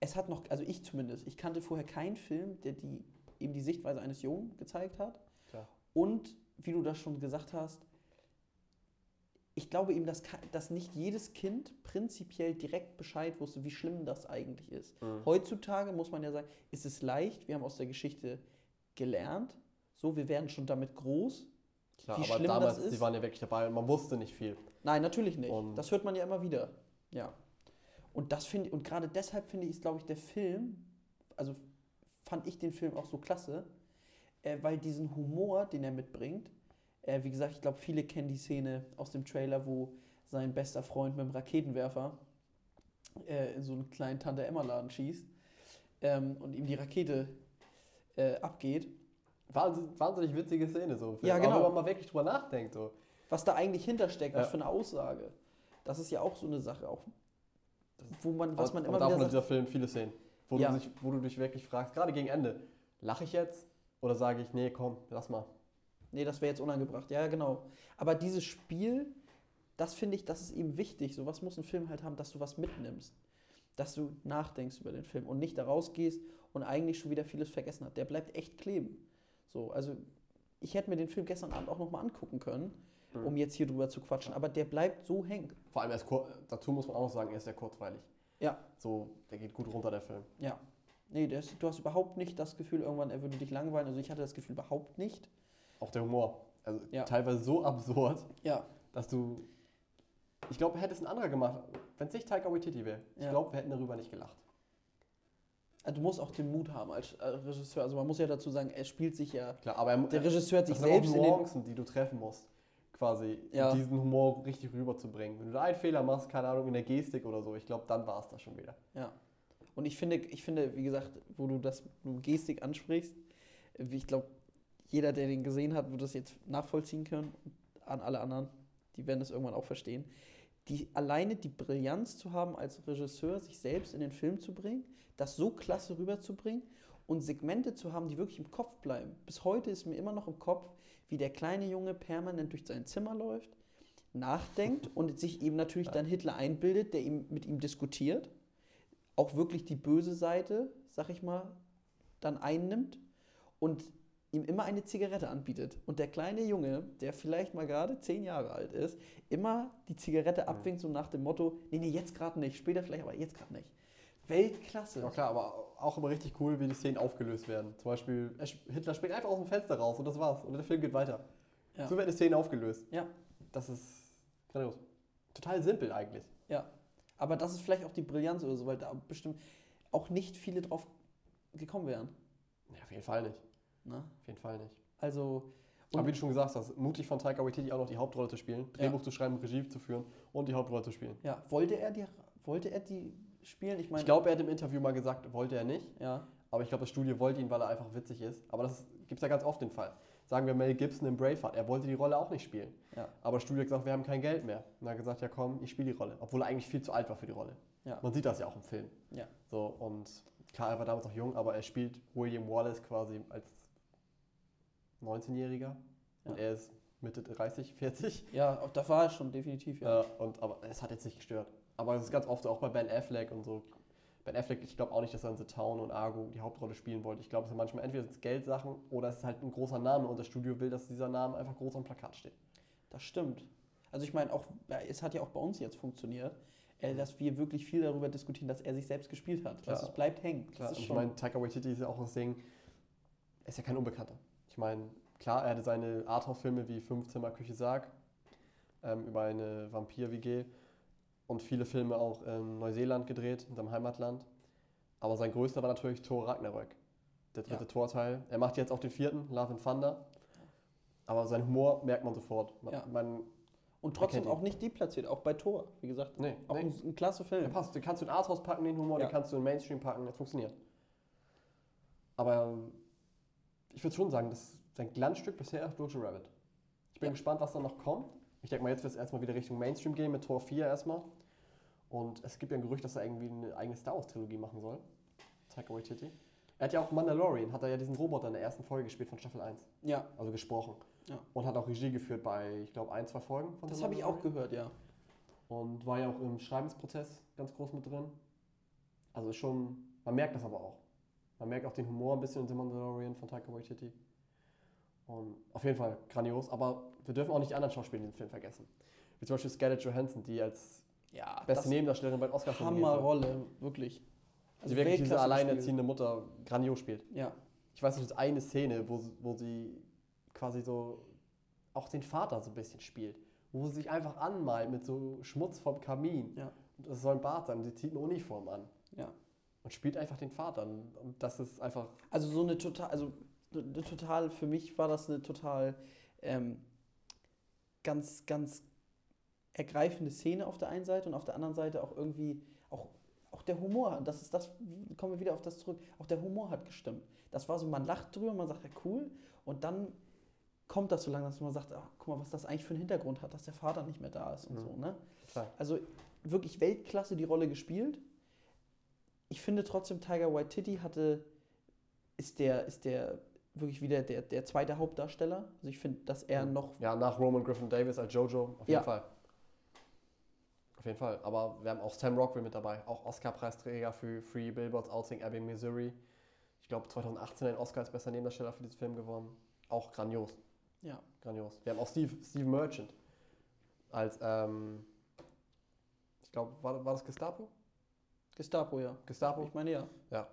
es hat noch, also ich zumindest, ich kannte vorher keinen Film, der die, eben die Sichtweise eines Jungen gezeigt hat. Klar. Und wie du das schon gesagt hast, ich glaube eben, dass, dass nicht jedes Kind prinzipiell direkt Bescheid wusste, wie schlimm das eigentlich ist. Mhm. Heutzutage muss man ja sagen, ist es leicht, wir haben aus der Geschichte gelernt, so, wir werden schon damit groß, Klar, wie aber schlimm damals, das ist. die waren ja wirklich dabei und man wusste nicht viel. Nein, natürlich nicht. Und- das hört man ja immer wieder. Ja. Und das finde und gerade deshalb finde ich, glaube ich, der Film, also fand ich den Film auch so klasse, äh, weil diesen Humor, den er mitbringt, äh, wie gesagt, ich glaube, viele kennen die Szene aus dem Trailer, wo sein bester Freund mit dem Raketenwerfer äh, in so einen kleinen Tante-Emma-Laden schießt ähm, und ihm die Rakete äh, abgeht. Wahnsinn, wahnsinnig witzige Szene so. Ja, genau. Aber wenn man mal wirklich drüber nachdenkt, so. was da eigentlich hintersteckt, was Ja. für eine Aussage. Das ist ja auch so eine Sache, auch wo man, was aber, man aber immer davon wieder sagt. dieser Film viele Szenen, wo, Ja. du dich, wo du dich wirklich fragst, gerade gegen Ende, lache ich jetzt oder sage ich, nee, komm, lass mal. Nee, das wäre jetzt unangebracht. Ja, genau. Aber dieses Spiel, das finde ich, das ist eben wichtig. So was muss ein Film halt haben, dass du was mitnimmst. Dass du nachdenkst über den Film und nicht da rausgehst und eigentlich schon wieder vieles vergessen hat. Der bleibt echt kleben. So, also ich hätte mir den Film gestern Abend auch nochmal angucken können, Mhm. um jetzt hier drüber zu quatschen. Aber der bleibt so hängen. Vor allem, er ist dazu muss man auch noch sagen, er ist sehr kurzweilig. Ja. So, der geht gut runter, der Film. Ja. Nee, der ist, du hast überhaupt nicht das Gefühl, irgendwann er würde dich langweilen. Also ich hatte das Gefühl überhaupt nicht. Auch der Humor. Also Ja. teilweise so absurd, Ja. dass du. Ich glaube, hätte es ein anderer gemacht, wenn es nicht Taika Waititi wäre. Ich Ja. glaube, wir hätten darüber nicht gelacht. Also du musst auch den Mut haben als äh, Regisseur. Also man muss ja dazu sagen, er spielt sich ja. Klar, aber er, Der Regisseur hat sich das sind auch selbst in den. Nuancen, die du treffen musst, quasi, um diesen Humor richtig rüberzubringen. Wenn du da einen Fehler machst, keine Ahnung, in der Gestik oder so, ich glaube, dann war es das schon wieder. Ja. Und ich finde, ich finde, wie gesagt, wo du das du Gestik ansprichst, wie ich glaube, jeder, der den gesehen hat, wird das jetzt nachvollziehen können. An alle anderen, die werden das irgendwann auch verstehen. Die, alleine die Brillanz zu haben, als Regisseur sich selbst in den Film zu bringen, das so klasse rüberzubringen und Segmente zu haben, die wirklich im Kopf bleiben. Bis heute ist mir immer noch im Kopf, wie der kleine Junge permanent durch sein Zimmer läuft, nachdenkt und sich eben natürlich dann Hitler einbildet, der ihm, mit ihm diskutiert auch wirklich die böse Seite, sag ich mal, dann einnimmt und ihm immer eine Zigarette anbietet. Und der kleine Junge, der vielleicht mal gerade zehn Jahre alt ist, immer die Zigarette abwinkt, so nach dem Motto, nee, nee, jetzt gerade nicht, später vielleicht, aber jetzt gerade nicht. Weltklasse. Ja klar, aber auch immer richtig cool, wie die Szenen aufgelöst werden. Zum Beispiel, er sp- Hitler springt einfach aus dem Fenster raus und das war's. Und der Film geht weiter. Ja. So werden die Szenen aufgelöst. Ja. Das ist grandios. Total simpel eigentlich. Ja. Aber das ist vielleicht auch die Brillanz oder so, weil da bestimmt auch nicht viele drauf gekommen wären. Nee, auf jeden Fall nicht. Ne? Auf jeden Fall nicht. Also, Aber wie du schon gesagt hast, mutig von Taika Waititi auch noch die Hauptrolle zu spielen, Drehbuch zu schreiben, Regie zu führen und die Hauptrolle zu spielen. ja, wollte er die, wollte er die spielen? Ich meine, Ich glaube, er hat im Interview mal gesagt, wollte er nicht. ja, Aber ich glaube, das Studio wollte ihn, weil er einfach witzig ist. Aber das gibt es ja ganz oft den Fall. Sagen wir Mel Gibson in Braveheart, er wollte die Rolle auch nicht spielen. Ja. Aber das Studio hat gesagt, wir haben kein Geld mehr. Und er hat gesagt, ja komm, ich spiele die Rolle. Obwohl er eigentlich viel zu alt war für die Rolle. Ja. Man sieht das ja auch im Film. Ja. So, und klar, er war damals noch jung, aber er spielt William Wallace quasi als 19-Jähriger. Und er ist Mitte 30, 40. ja, auch da war er schon definitiv, ja. Äh, und, aber es hat jetzt nicht gestört. Aber es ist ganz oft so, auch bei Ben Affleck und so. Ben Affleck, ich glaube auch nicht, dass er in The Town und Argo die Hauptrolle spielen wollte. Ich glaube, es sind manchmal entweder sind's Geldsachen oder es ist halt ein großer Name und das Studio will, dass dieser Name einfach groß am Plakat steht. Das stimmt. Also ich meine, auch es hat ja auch bei uns jetzt funktioniert, äh, dass wir wirklich viel darüber diskutieren, dass er sich selbst gespielt hat. Klar. Also es bleibt hängen. Klar, Das ist und ich meine, Taika Waititi ist ja auch das Ding, er ist ja kein Unbekannter. Ich meine, klar, er hatte seine Arthouse-Filme wie Fünf Zimmer, Küche, Sarg ähm, über eine Vampir-WG und viele Filme auch in Neuseeland gedreht, in seinem Heimatland. Aber sein größter war natürlich Thor Ragnarök, der dritte Ja. Torteil. Er macht jetzt auch den vierten, Love and Thunder. Aber sein Humor merkt man sofort. Man, Ja. man, und trotzdem auch nicht deplatziert, auch bei Tor, wie gesagt. nee, Auch nee, ein, ein klasse der Film. passt. Den kannst du in Arthouse packen, den Humor, Ja. den kannst du in Mainstream packen, das funktioniert. Aber ich würde schon sagen, das ist sein Glanzstück bisher Jojo Rabbit. Ich bin Ja. gespannt, was da noch kommt. Ich denke mal, jetzt wird es erstmal wieder Richtung Mainstream gehen mit Tor 4 erstmal. Und es gibt ja ein Gerücht, dass er irgendwie eine eigene Star Wars Trilogie machen soll. Taika Waititi. Er hat ja auch Mandalorian, hat er ja diesen Roboter in der ersten Folge gespielt von Staffel 1. Ja, Also gesprochen. Ja. Und hat auch Regie geführt bei, ich glaube, ein, zwei Folgen von das habe ich auch gehört, ja. Und war ja auch im Schreibensprozess ganz groß mit drin. Also schon, man merkt das aber auch. Man merkt auch den Humor ein bisschen in The Mandalorian von Taika Waititi. Und auf jeden Fall grandios, aber wir dürfen auch nicht die anderen Schauspieler in dem Film vergessen. Wie zum Beispiel Scarlett Johansson, die als Ja, beste Nebendarstellerin bei den Oscars. Hammerrolle, wirklich. Die wirklich diese alleinerziehende Mutter grandios spielt. Spiel. Ja, Ich weiß ist eine Szene, wo, sie- wo sie quasi so auch den Vater so ein bisschen spielt. Wo sie sich einfach anmalt mit so Schmutz vom Kamin. Ja. Das soll ein Bart sein. Sie zieht eine Uniform an. Ja. Und spielt einfach den Vater. Und das ist einfach. Also so eine total, also eine total, für mich war das eine total ähm, ganz, ganz ergreifende Szene auf der einen Seite und auf der anderen Seite auch irgendwie, auch, auch der Humor, das ist das, kommen wir wieder auf das zurück, auch der Humor hat gestimmt. Das war so, man lacht drüber, man sagt, ja cool, und dann kommt das so lange, dass man sagt, ach, guck mal, was das eigentlich für einen Hintergrund hat, dass der Vater nicht mehr da ist und Mhm. so, ne? Klar. Also wirklich Weltklasse die Rolle gespielt. Ich finde trotzdem, Tiger Waititi hatte, ist der, ist der wirklich wieder der, der zweite Hauptdarsteller. Also ich finde, dass er noch Ja, nach Roman Griffin Davis als Jojo, auf jeden Ja. Fall. Auf jeden Fall. Aber wir haben auch Sam Rockwell mit dabei, auch Oscar-Preisträger für Free Billboards Outing Abbey, Missouri. Ich glaube 2018 einen Oscar als bester Nebendarsteller für diesen Film gewonnen. Auch grandios. Ja. Grandios. Wir haben auch Steve, Steve Merchant als, ähm, ich glaube, war, war das Gestapo? Gestapo, ja. Gestapo? Ich meine ja.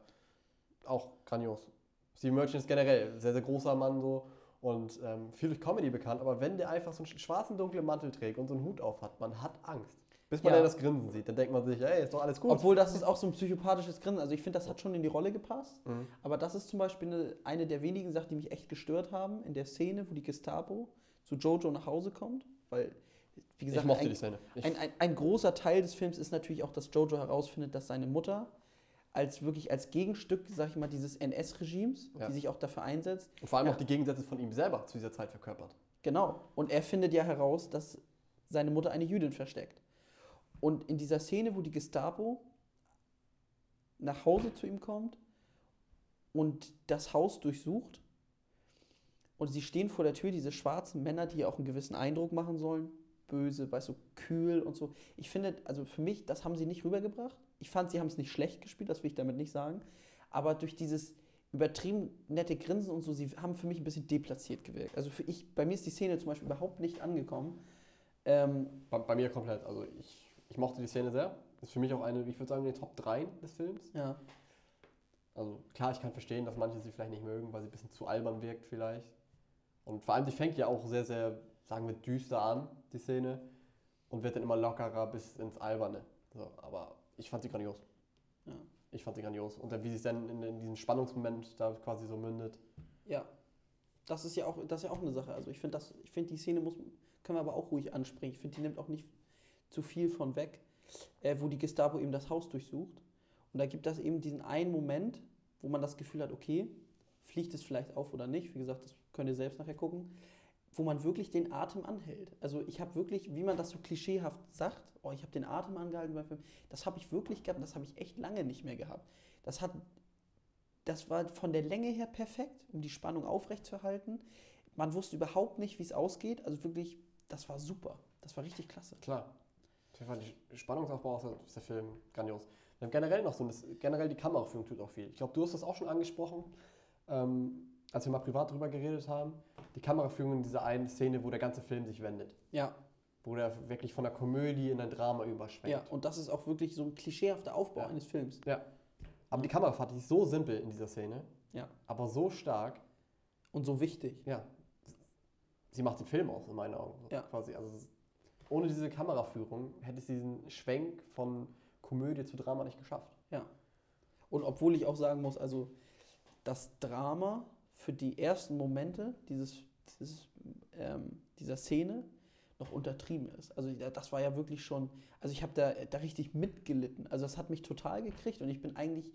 Auch grandios. Steve Merchant ist generell sehr, sehr großer Mann so und ähm, viel durch Comedy bekannt, aber wenn der einfach so einen schwarzen, dunklen Mantel trägt und so einen Hut auf hat, man hat Angst. Bis man Ja. dann das Grinsen sieht, dann denkt man sich, ey, ist doch alles gut. Obwohl das ist auch so ein psychopathisches Grinsen. Also ich finde, das hat schon in die Rolle gepasst. Mhm. Aber das ist zum Beispiel eine, eine der wenigen Sachen, die mich echt gestört haben in der Szene, wo die Gestapo zu Jojo nach Hause kommt. Weil, wie gesagt, ich mochte ein, die Szene. Ich, ein, ein, ein großer Teil des Films ist natürlich auch, dass Jojo herausfindet, dass seine Mutter als wirklich als Gegenstück, sag ich mal, dieses NS-Regimes, Ja. die sich auch dafür einsetzt. und vor allem ja. auch die Gegensätze von ihm selber zu dieser Zeit verkörpert. Genau. Und er findet ja heraus, dass seine Mutter eine Jüdin versteckt. Und in dieser Szene, wo die Gestapo nach Hause zu ihm kommt und das Haus durchsucht und sie stehen vor der Tür, diese schwarzen Männer, die ja auch einen gewissen Eindruck machen sollen, böse, weißt du, kühl und so. Ich finde, also für mich, das haben sie nicht rübergebracht. Ich fand, sie haben es nicht schlecht gespielt, das will ich damit nicht sagen. Aber durch dieses übertrieben nette Grinsen und so, sie haben für mich ein bisschen deplatziert gewirkt. Also für ich, bei mir ist die Szene zum Beispiel überhaupt nicht angekommen. Ähm, Bei, bei mir komplett. Also ich, ich mochte die Szene sehr. Ist für mich auch eine, ich würde sagen, in den Top 3 des Films. ja, Also klar, ich kann verstehen, dass manche sie vielleicht nicht mögen, weil sie ein bisschen zu albern wirkt vielleicht. Und vor allem, die fängt ja auch sehr, sehr, sagen wir, düster an, die Szene. Und wird dann immer lockerer bis ins Alberne. So, aber ich fand sie grandios. Ja. Ich fand sie grandios. Und dann, wie sie es dann in, in diesen Spannungsmoment da quasi so mündet. ja. Das ist ja auch, das ist ja auch eine Sache. Also ich finde das, ich finde die Szene muss, können wir aber auch ruhig ansprechen. Ich finde, die nimmt auch nicht zu viel von weg, äh, wo die Gestapo eben das Haus durchsucht. Und da gibt es eben diesen einen Moment, wo man das Gefühl hat, okay, fliegt es vielleicht auf oder nicht. Wie gesagt, das könnt ihr selbst nachher gucken. Wo man wirklich den Atem anhält. Also ich habe wirklich, wie man das so klischeehaft sagt, oh, ich habe den Atem angehalten beim Film, das habe ich wirklich gehabt das habe ich echt lange nicht mehr gehabt. Das hat, das war von der Länge her perfekt, um die Spannung aufrechtzuerhalten. Man wusste überhaupt nicht, wie es ausgeht. Also wirklich, das war super. Das war richtig klasse. Klar. Auf jeden Fall, Spannungsaufbau der- ist der Film grandios. Wir haben generell noch so, generell die Kameraführung tut auch viel. Ich glaube, du hast das auch schon angesprochen, ähm, als wir mal privat drüber geredet haben. Die Kameraführung in dieser einen Szene, wo der ganze Film sich wendet. Ja, Wo der wirklich von der Komödie in ein Drama überschwenkt. ja. Und das ist auch wirklich so ein klischeehafter Aufbau Ja. eines Films. Aber die Kamerafahrt die ist so simpel in dieser Szene, Ja. aber so stark. Und so wichtig. Ja, sie macht den Film aus, in meinen Augen. Ja. Quasi. Also, es- ohne diese Kameraführung hätte sie diesen Schwenk von Komödie zu Drama nicht geschafft. Und obwohl ich auch sagen muss, also das Drama für die ersten Momente dieses, dieses, ähm, dieser Szene noch untertrieben ist. Also das war ja wirklich schon, also ich habe da, da richtig mitgelitten. Also das hat mich total gekriegt und ich bin eigentlich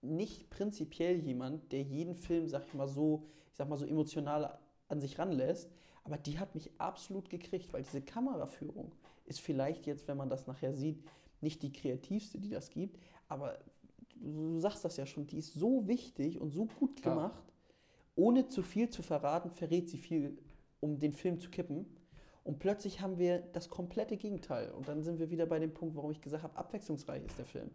nicht prinzipiell jemand, der jeden Film, sag ich mal so, ich sag mal so emotional an sich ranlässt, aber die hat mich absolut gekriegt, weil diese Kameraführung ist vielleicht jetzt, wenn man das nachher sieht, nicht die kreativste, die das gibt, aber du sagst das ja schon, die ist so wichtig und so gut gemacht, ohne zu viel zu verraten, verrät sie viel, um den Film zu kippen. Und plötzlich haben wir das komplette Gegenteil. Und dann sind wir wieder bei dem Punkt, warum ich gesagt habe, abwechslungsreich ist der Film.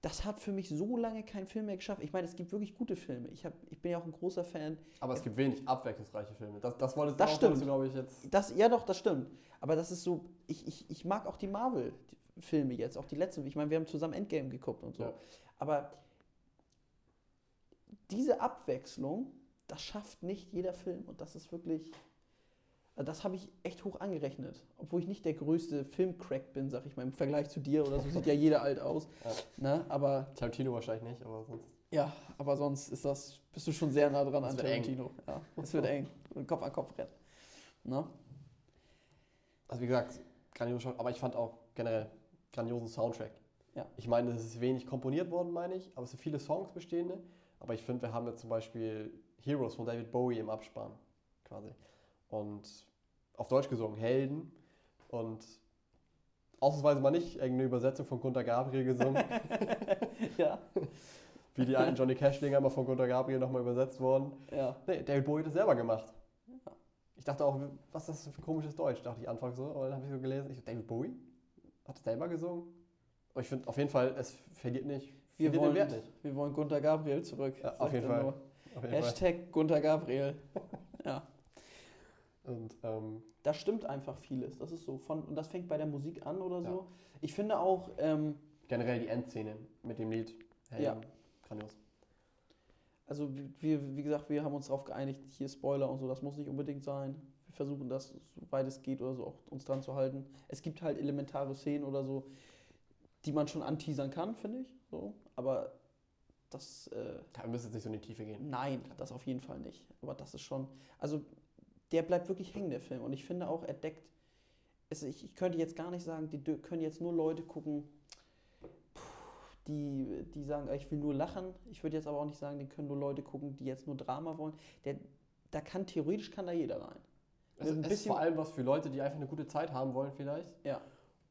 Das hat für mich so lange kein Film mehr geschafft. Ich meine, es gibt wirklich gute Filme. Ich, hab, ich bin ja auch ein großer Fan. Aber es gibt wenig abwechslungsreiche Filme. Das, das wolltest Das du, glaube ich, jetzt. Das, ja, doch, das stimmt. Aber das ist so, ich, ich, ich mag auch die Marvel-Filme jetzt, auch die letzten. Ich meine, wir haben zusammen Endgame geguckt und so. Ja. Aber diese Abwechslung, das schafft nicht jeder Film. Und das ist wirklich, Das habe ich echt hoch angerechnet. Obwohl ich nicht der größte Filmcrack bin, sag ich mal, im Vergleich zu dir oder so sieht ja jeder alt aus. Ja. Ne? Aber Tarantino wahrscheinlich nicht, aber sonst. ja, aber sonst ist das, bist du schon sehr nah dran Das an eng. Tarantino. Ja, es wird eng. Und Kopf an Kopf rennen. Ne? Also wie gesagt, grandios, aber ich fand auch generell grandiosen Soundtrack. Ja. Ich meine, es ist wenig komponiert worden, meine ich, aber es sind viele Songs bestehende. Aber ich finde, wir haben jetzt zum Beispiel Heroes von David Bowie im Abspann quasi. Und auf Deutsch gesungen, Helden. Und ausnahmsweise mal nicht irgendeine Übersetzung von Gunter Gabriel gesungen, ja, wie die alten Johnny Cash-Dinger mal von Gunter Gabriel nochmal übersetzt worden. ja. Nee, David Bowie hat das selber gemacht. Ja. Ich dachte auch, was ist das für komisches Deutsch, dachte ich anfangs so. Aber dann habe ich so gelesen, ich so, David Bowie hat es selber gesungen. Aber ich finde auf jeden Fall, es verliert nicht. Wir wollen, wir wollen Gunter Gabriel zurück. Ja, auf jeden Fall. Auf jeden Fall. Hashtag Gunter Gabriel. Ja. Und ähm, Da stimmt einfach vieles. Das ist so. Von, und das fängt bei der Musik an oder so. Ja. Ich finde auch, ähm, generell die Endszene mit dem Lied. Helden, Ja. Grandios. also wir, wie gesagt, wir haben uns darauf geeinigt, hier Spoiler und so, das muss nicht unbedingt sein. Wir versuchen das, soweit es geht oder so, auch uns dran zu halten. Es gibt halt elementare Szenen oder so, die man schon anteasern kann, finde ich. So. Aber das, äh, wir müssen jetzt nicht so in die Tiefe gehen. nein, das auf jeden Fall nicht. Aber das ist schon, also der bleibt wirklich hängen, der Film. Und ich finde auch, er deckt, es, ich, ich könnte jetzt gar nicht sagen, die können jetzt nur Leute gucken, die, die sagen, ich will nur lachen. Ich würde jetzt aber auch nicht sagen, die können nur Leute gucken, die jetzt nur Drama wollen. Der, da kann theoretisch kann da jeder rein. Es, es ist bisschen- vor allem was für Leute, die einfach eine gute Zeit haben wollen vielleicht. Ja.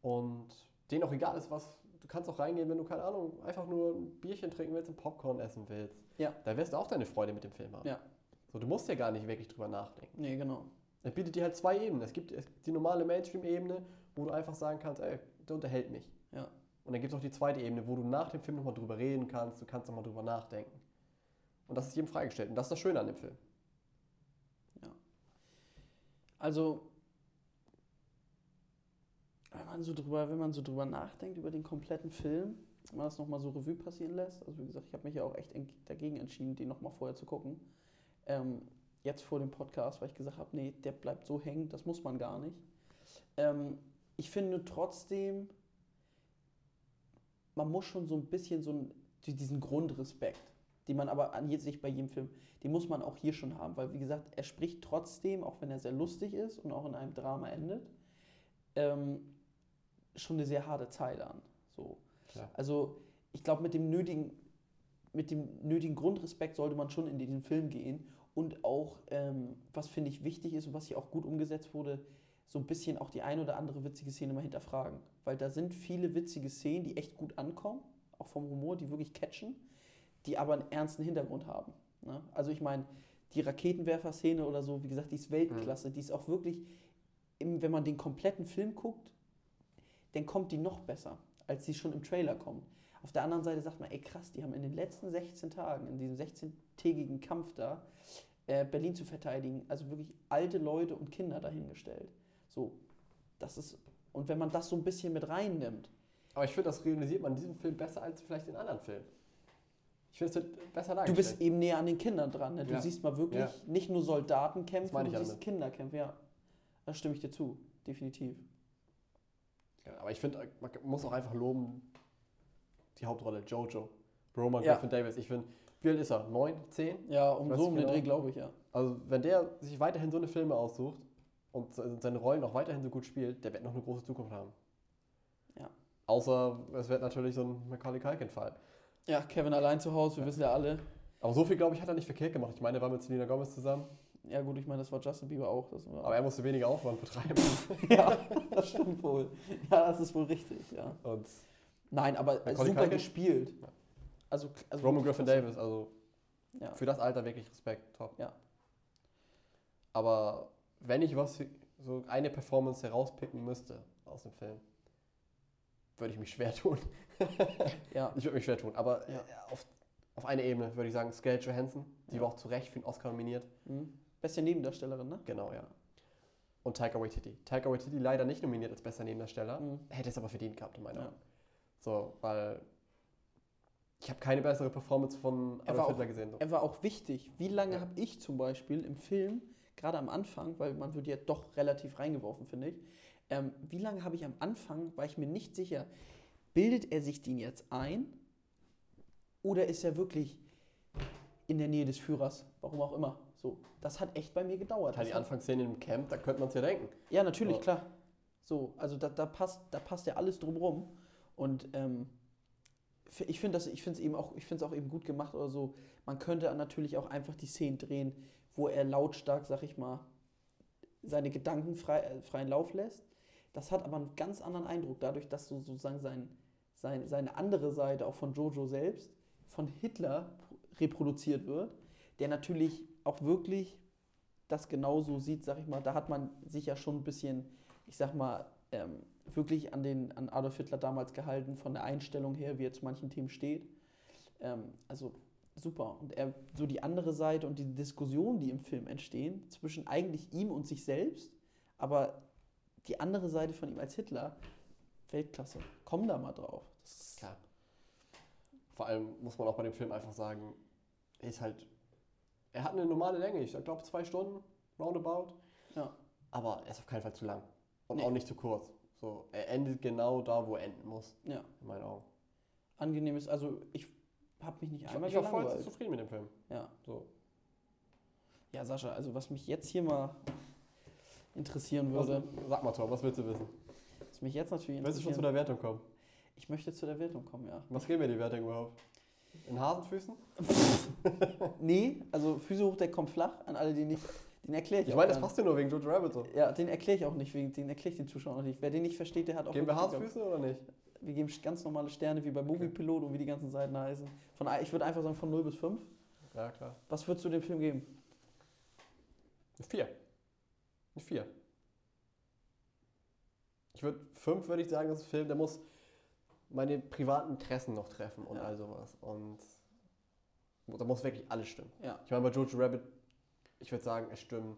Und denen auch egal ist, was. Du kannst auch reingehen, wenn du, keine Ahnung, einfach nur ein Bierchen trinken willst und Popcorn essen willst. Ja. Da wirst du auch deine Freude mit dem Film haben. Ja. So, du musst ja gar nicht wirklich drüber nachdenken. Nee, genau. Er bietet dir halt zwei Ebenen. Es gibt es gibt die normale Mainstream-Ebene, wo du einfach sagen kannst, ey, der unterhält mich. Ja. Und dann gibt es auch die zweite Ebene, wo du nach dem Film nochmal drüber reden kannst, du kannst nochmal drüber nachdenken. Und das ist jedem freigestellt. Und das ist das Schöne an dem Film. Also, wenn man so drüber, wenn man so drüber nachdenkt, über den kompletten Film, wenn man das nochmal so Revue passieren lässt, also wie gesagt, ich habe mich ja auch echt dagegen entschieden, den nochmal vorher zu gucken. Ähm, jetzt vor dem Podcast, weil ich gesagt habe, nee, der bleibt so hängen, das muss man gar nicht. Ähm, ich finde trotzdem, man muss schon so ein bisschen so ein, diesen Grundrespekt, den man aber an sich bei jedem Film, den muss man auch hier schon haben, weil wie gesagt, er spricht trotzdem, auch wenn er sehr lustig ist und auch in einem Drama endet, ähm, schon eine sehr harte Zeit an. So. Klar. Also ich glaube, mit dem nötigen, mit dem nötigen Grundrespekt sollte man schon in diesen Film gehen und auch, ähm, was finde ich wichtig ist und was hier auch gut umgesetzt wurde, so ein bisschen auch die ein oder andere witzige Szene mal hinterfragen. Weil da sind viele witzige Szenen, die echt gut ankommen, auch vom Humor, die wirklich catchen, die aber einen ernsten Hintergrund haben. Ne? Also ich meine, die Raketenwerfer-Szene oder so, wie gesagt, die ist Weltklasse, die ist auch wirklich, wenn man den kompletten Film guckt, dann kommt die noch besser, als sie schon im Trailer kommt. Auf der anderen Seite sagt man, ey krass, die haben in den letzten 16 Tagen, in diesem 16-tägigen Kampf da, äh, Berlin zu verteidigen, also wirklich alte Leute und Kinder dahingestellt. So, das ist, und wenn man das so ein bisschen mit reinnimmt, Aber ich finde, das realisiert man in diesem Film besser als vielleicht in anderen Filmen. Ich finde, es wird besser du bist eben näher an den Kindern dran. Ne? Du Ja. siehst mal wirklich Ja. nicht nur Soldaten kämpfen, du siehst. Kinder kämpfen, ja. Da stimme ich dir zu, definitiv. Ja, aber ich finde, man muss auch einfach loben, die Hauptrolle, Jojo. Roman Ja. Griffin Davis. Ich finde, wie alt ist er? Neun, zehn? Ja, um so um den genau. Dreh, glaube ich, ja. Also, wenn der sich weiterhin so eine Filme aussucht und se- seine Rollen auch weiterhin so gut spielt, der wird noch eine große Zukunft haben. Ja. Außer, es wird natürlich so ein Macaulay Culkin-Fall. Ja, Kevin allein zu Hause, wir wissen ja alle. Aber so viel, glaube ich, hat er nicht verkehrt gemacht. Ich meine, er war mit Selena Gomez zusammen, Ja gut, ich meine, das war Justin Bieber auch. Aber er musste weniger Aufwand betreiben. ja, das stimmt wohl. Ja, das ist wohl richtig, ja. Und Nein, aber super Culkin? gespielt. Ja. Also, also Roman Griffin. Davis, also Ja. für das Alter wirklich Respekt, top. Ja. Aber wenn ich was, so eine Performance herauspicken müsste aus dem Film, würde ich mich schwer tun. ja. Ich würde mich schwer tun. Aber Ja. äh, auf, auf eine Ebene würde ich sagen, Scarlett Johansson, die Ja. war auch zu Recht für den Oscar nominiert. Mhm. Beste Nebendarstellerin, ne? Genau, ja. Und Taika Waititi. Taika Waititi leider nicht nominiert als bester Nebendarsteller. Mhm. Hätte es aber verdient gehabt, in meiner Ja. Meinung. So, weil ich habe keine bessere Performance von Adolf auch- Hitler gesehen. So. Er war auch wichtig. Wie lange Ja. habe ich zum Beispiel im Film gerade am Anfang, weil man wird ja doch relativ reingeworfen, finde ich. Ähm, wie lange habe ich am Anfang, war ich mir nicht sicher, bildet er sich den jetzt ein oder ist er wirklich in der Nähe des Führers, warum auch immer. So, das hat echt bei mir gedauert. Halt die Anfangsszene im Camp, da könnte man es ja denken. ja, natürlich, Ja. klar. So, also da, da, passt, da passt ja alles drumrum. Und ähm, ich finde es eben auch, ich auch eben gut gemacht oder so. Man könnte natürlich auch einfach die Szenen drehen, wo er lautstark, sag ich mal, seine Gedanken frei, äh, freien Lauf lässt. Das hat aber einen ganz anderen Eindruck, dadurch, dass so sozusagen sein, sein, seine andere Seite auch von Jojo selbst von Hitler reproduziert wird, der natürlich auch wirklich das genauso sieht, sag ich mal, da hat man sich ja schon ein bisschen, ich sag mal, ähm, wirklich an, den, an Adolf Hitler damals gehalten, von der Einstellung her, wie er zu manchen Themen steht. Ähm, also super. Und er, so die andere Seite und die Diskussionen, die im Film entstehen, zwischen eigentlich ihm und sich selbst, aber die andere Seite von ihm als Hitler, Weltklasse. Komm da mal drauf. Das ist, Klar. Vor allem muss man auch bei dem Film einfach sagen, er ist halt, er hat eine normale Länge, ich glaube zwei Stunden, roundabout. Ja. Aber er ist auf keinen Fall zu lang. Und Nee. auch nicht zu kurz. So, er endet genau da, wo er enden muss, ja, in meinen Augen. angenehm ist. Also ich habe mich nicht Ich, einmal ich war voll zufrieden mit dem Film. Ja. So. ja, Sascha, also was mich jetzt hier mal interessieren Was, würde, sag mal, Tom, was willst du wissen? was mich jetzt natürlich Willst du schon zu der Wertung kommen? ich möchte zu der Wertung kommen, ja. Was geben wir die Wertung überhaupt? In Hasenfüßen? Nee, also Füße hoch, der kommt flach, an alle, die nicht, den erkläre ich Ich meine, das passt ja nur wegen Jojo Rabbit so. Ja, den erkläre ich auch nicht, wegen, den erkläre ich den Zuschauern auch nicht. Wer den nicht versteht, der hat auch... Geben wir Hasenfüße oder nicht? Wir geben ganz normale Sterne, wie bei Moviepilot und wie die ganzen Seiten heißen. Von, ich würde einfach sagen von 0 bis 5. Ja, klar. Was würdest du dem Film geben? Eine Vier. Eine Vier. Ich würde, fünf würde ich sagen, das ist ein Film, der muss meine privaten Interessen noch treffen und Ja. all sowas. Und da muss wirklich alles stimmen. Ja. Ich meine, bei Jojo Rabbit, ich würde sagen, es stimmen,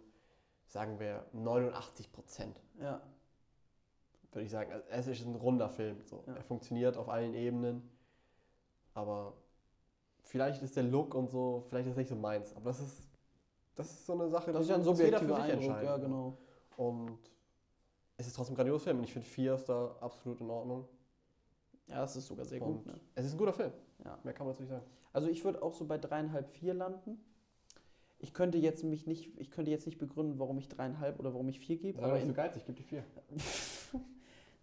sagen wir, 89 Prozent. Ja, Würde ich sagen. Also, Es ist ein runder Film. So. Ja. Er funktioniert auf allen Ebenen. Aber vielleicht ist der Look und so, vielleicht ist es nicht so meins. Aber das ist, das ist so eine Sache, das ist ja ein jeder für sich Eindruck, entscheiden. ja genau. Und es ist trotzdem ein grandioser Film und ich finde 4 ist da absolut in Ordnung. Ja, das ist sogar sehr und gut. Ne? Es ist ein guter Film. Ja. Mehr kann man dazu nicht sagen. Also ich würde auch so bei dreieinhalb, vier landen. Ich könnte jetzt mich nicht, ich könnte jetzt nicht begründen, warum ich dreieinhalb oder warum ich vier gebe. Aber nicht so geizig, gib die 4.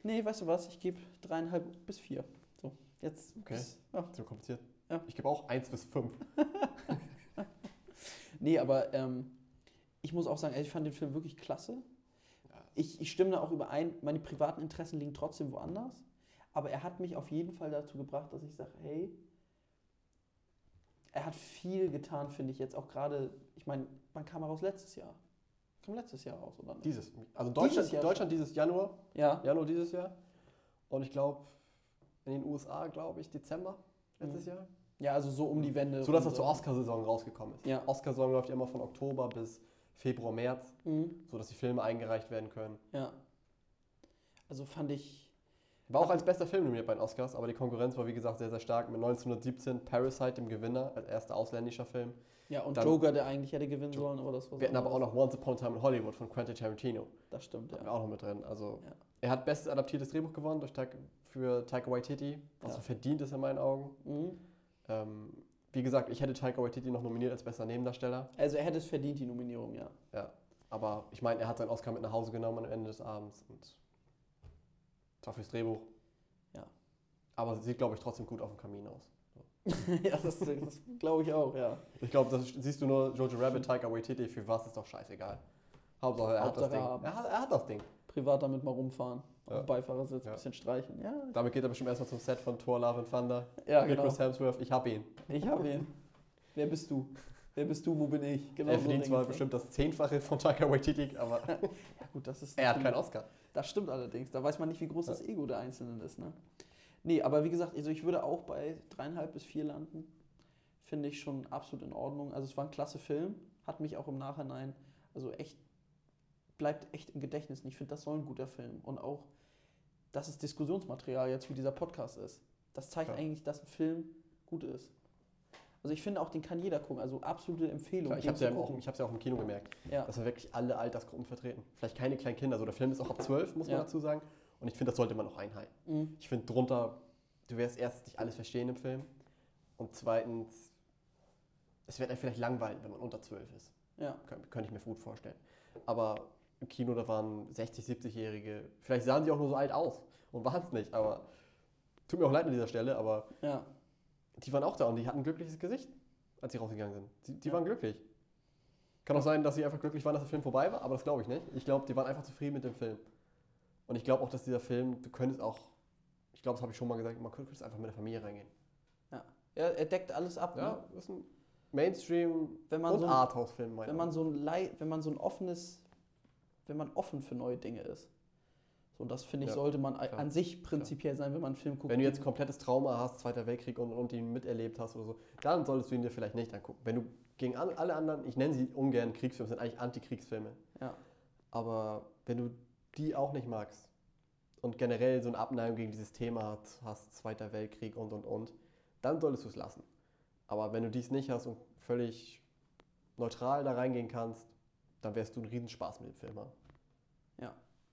nee, weißt du was? Ich gebe dreieinhalb bis vier. So, jetzt. Okay. Ist, ja. So kompliziert. Ja. Ich gebe auch 1 bis 5. Nee, aber ähm, ich muss auch sagen, also ich fand den Film wirklich klasse. Ich, ich stimme da auch überein, meine privaten Interessen liegen trotzdem woanders. Aber er hat mich auf jeden Fall dazu gebracht, dass ich sage, hey, er hat viel getan, finde ich jetzt auch gerade. Ich meine, wann kam raus? Letztes Jahr. Kam letztes Jahr raus, oder? nicht? Dieses. Also Deutschland, Dieses Jahr Deutschland dieses Januar. Ja. Januar dieses Jahr. Und ich glaube, in den USA, glaube ich, Dezember letztes Mhm. Jahr. Ja, also so um die Wende. So dass er zur Oscarsaison rausgekommen ist. Ja. Oscarsaison läuft ja immer von Oktober bis Februar, März, Mhm. so dass die Filme eingereicht werden können. Ja. Also fand ich. War auch als bester Film nominiert bei den Oscars, aber die Konkurrenz war wie gesagt sehr, sehr stark mit 1917 Parasite, dem Gewinner, als erster ausländischer Film. Ja, und Dann- Joker, der eigentlich hätte gewinnen sollen, aber das war Wir hatten aber auch noch Once Upon a Time in Hollywood von Quentin Tarantino. Das stimmt, ja. auch noch mit drin. Also Ja. er hat bestes adaptiertes Drehbuch gewonnen durch für Taika Waititi, was Ja. so verdient ist in meinen Augen. Mhm. Ähm, wie gesagt, ich hätte Taika Waititi noch nominiert als bester Nebendarsteller. Also er hätte es verdient, die Nominierung, ja. Ja. Aber ich meine, er hat seinen Oscar mit nach Hause genommen am Ende des Abends und fürs Drehbuch. Ja. Aber sieht, glaube ich, trotzdem gut auf dem Kamin aus. ja, das, das glaube ich auch, ja. Ich glaube, das siehst du nur Jojo Rabbit, Taika Waititi, für was ist doch scheißegal. Hauptsache, er Hauptsache hat das Ding. haben. Er hat, er hat das Ding. Privat damit mal rumfahren. Ja. Auf Beifahrersitz, Ja. bisschen streichen. Ja, Damit geht er bestimmt erstmal zum Set von Thor Love and Thunder. ja Mit genau. Chris Hemsworth, ich hab ihn. Ich habe ihn. Wer bist du? Wer bist du, wo bin ich? Genau er so verdient denke zwar bestimmt das Zehnfache von Taika Waititi, aber gut, das ist... er hat keinen Oscar. Das stimmt allerdings. Da weiß man nicht, wie groß das Ego der Einzelnen ist. Ne? Nee, aber wie gesagt, also ich würde auch bei dreieinhalb bis vier landen. Finde ich schon absolut in Ordnung. Also es war ein klasse Film. Hat mich auch im Nachhinein, also echt, bleibt echt im Gedächtnis. Und ich finde, das soll ein guter Film. Und auch, dass es Diskussionsmaterial jetzt wie dieser Podcast ist. Das zeigt Ja. eigentlich, dass ein Film gut ist. Also ich finde auch, den kann jeder gucken. Also absolute Empfehlung. Klar, ich habe es ja, auch- ich hab's ja auch im Kino gemerkt, ja. dass wir wirklich alle Altersgruppen vertreten. Vielleicht keine kleinen Kinder. Also der Film ist auch ab 12, muss man dazu sagen. Und ich finde, das sollte man auch einhalten. Mhm. Ich finde drunter, du wirst erstens nicht alles verstehen im Film. Und zweitens, es wird einem vielleicht langweilig, wenn man unter 12 ist. ja. Kön- Könnte ich mir gut vorstellen. Aber im Kino, da waren 60, 70-Jährige. Vielleicht sahen sie auch nur so alt aus und waren es nicht. Aber tut mir auch leid an dieser Stelle, aber Ja. Die waren auch da und die hatten ein glückliches Gesicht, als sie rausgegangen sind. Die, die Ja. waren glücklich. Kann auch sein, dass sie einfach glücklich waren, dass der Film vorbei war, aber das glaube ich nicht. Ich glaube, die waren einfach zufrieden mit dem Film. Und ich glaube auch, dass dieser Film, du könntest auch, ich glaube, das habe ich schon mal gesagt, man könnte einfach mit der Familie reingehen. ja. Er deckt alles ab. Ja, Ne? das ist ein Mainstream- Wenn man und so ein- Arthouse-Film, Wenn man so ein wenn man so ein offenes, wenn man offen für neue Dinge ist. So, und das finde ich, Ja, sollte man klar, an sich prinzipiell sein, wenn man einen Film guckt. Wenn du jetzt komplettes Trauma hast, Zweiter Weltkrieg und, und ihn miterlebt hast oder so, dann solltest du ihn dir vielleicht nicht angucken. Wenn du gegen alle anderen, ich nenne sie ungern Kriegsfilme, sind eigentlich Antikriegsfilme. Ja. Aber wenn du die auch nicht magst und generell so eine Abneigung gegen dieses Thema hast, Zweiter Weltkrieg und und und, dann solltest du es lassen. Aber wenn du dies nicht hast und völlig neutral da reingehen kannst, dann wirst du einen Riesenspaß mit dem Film haben.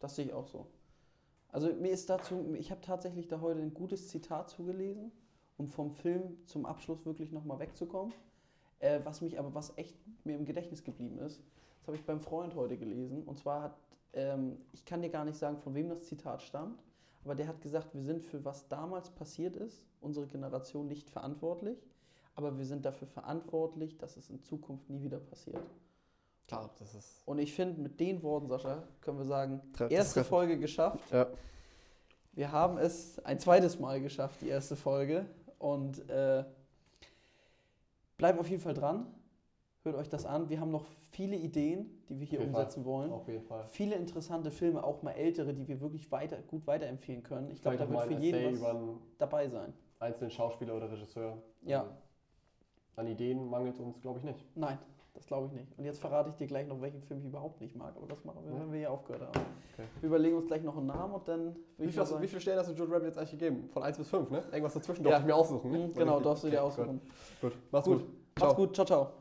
Das sehe ich auch so. Also mir ist dazu, ich habe tatsächlich da heute ein gutes Zitat zugelesen, um vom Film zum Abschluss wirklich nochmal wegzukommen. Äh, was mich aber, was echt mir im Gedächtnis geblieben ist, das habe ich beim Freund heute gelesen. Und zwar hat, ähm, ich kann dir gar nicht sagen, von wem das Zitat stammt, aber der hat gesagt, wir sind für was damals passiert ist, unsere Generation nicht verantwortlich, aber wir sind dafür verantwortlich, dass es in Zukunft nie wieder passiert. Klar, das ist. Und ich finde, mit den Worten, Sascha, können wir sagen, Tre- das erste. Folge geschafft. Ja. Wir haben es ein zweites Mal geschafft, die erste Folge. Und äh, bleibt auf jeden Fall dran. Hört euch das an. Wir haben noch viele Ideen, die wir hier jeden Fall. umsetzen wollen. Auf jeden Fall. Viele interessante Filme, auch mal ältere, die wir wirklich weiter, gut weiterempfehlen können. Ich glaube, da wird für jeden was dabei sein. einzelnen Schauspieler oder Regisseur. Ja. Ähm, An Ideen mangelt uns, glaube ich, nicht. Nein, das glaube ich nicht. Und jetzt verrate ich dir gleich noch, welchen Film ich überhaupt nicht mag. Aber das machen wir, wenn wir hier aufgehört haben. Okay. Wir überlegen uns gleich noch einen Namen und dann Wie, ich viel hast, wie viele Stellen hast du Joe Rabbit jetzt eigentlich gegeben? Von 1 bis 5, ne? Irgendwas dazwischen Ja. darf ich mir aussuchen. Ne? Mhm, genau, darfst du dir okay, aussuchen. Gut, gut. mach's Gut, gut. Macht's Ciao. gut, ciao, ciao.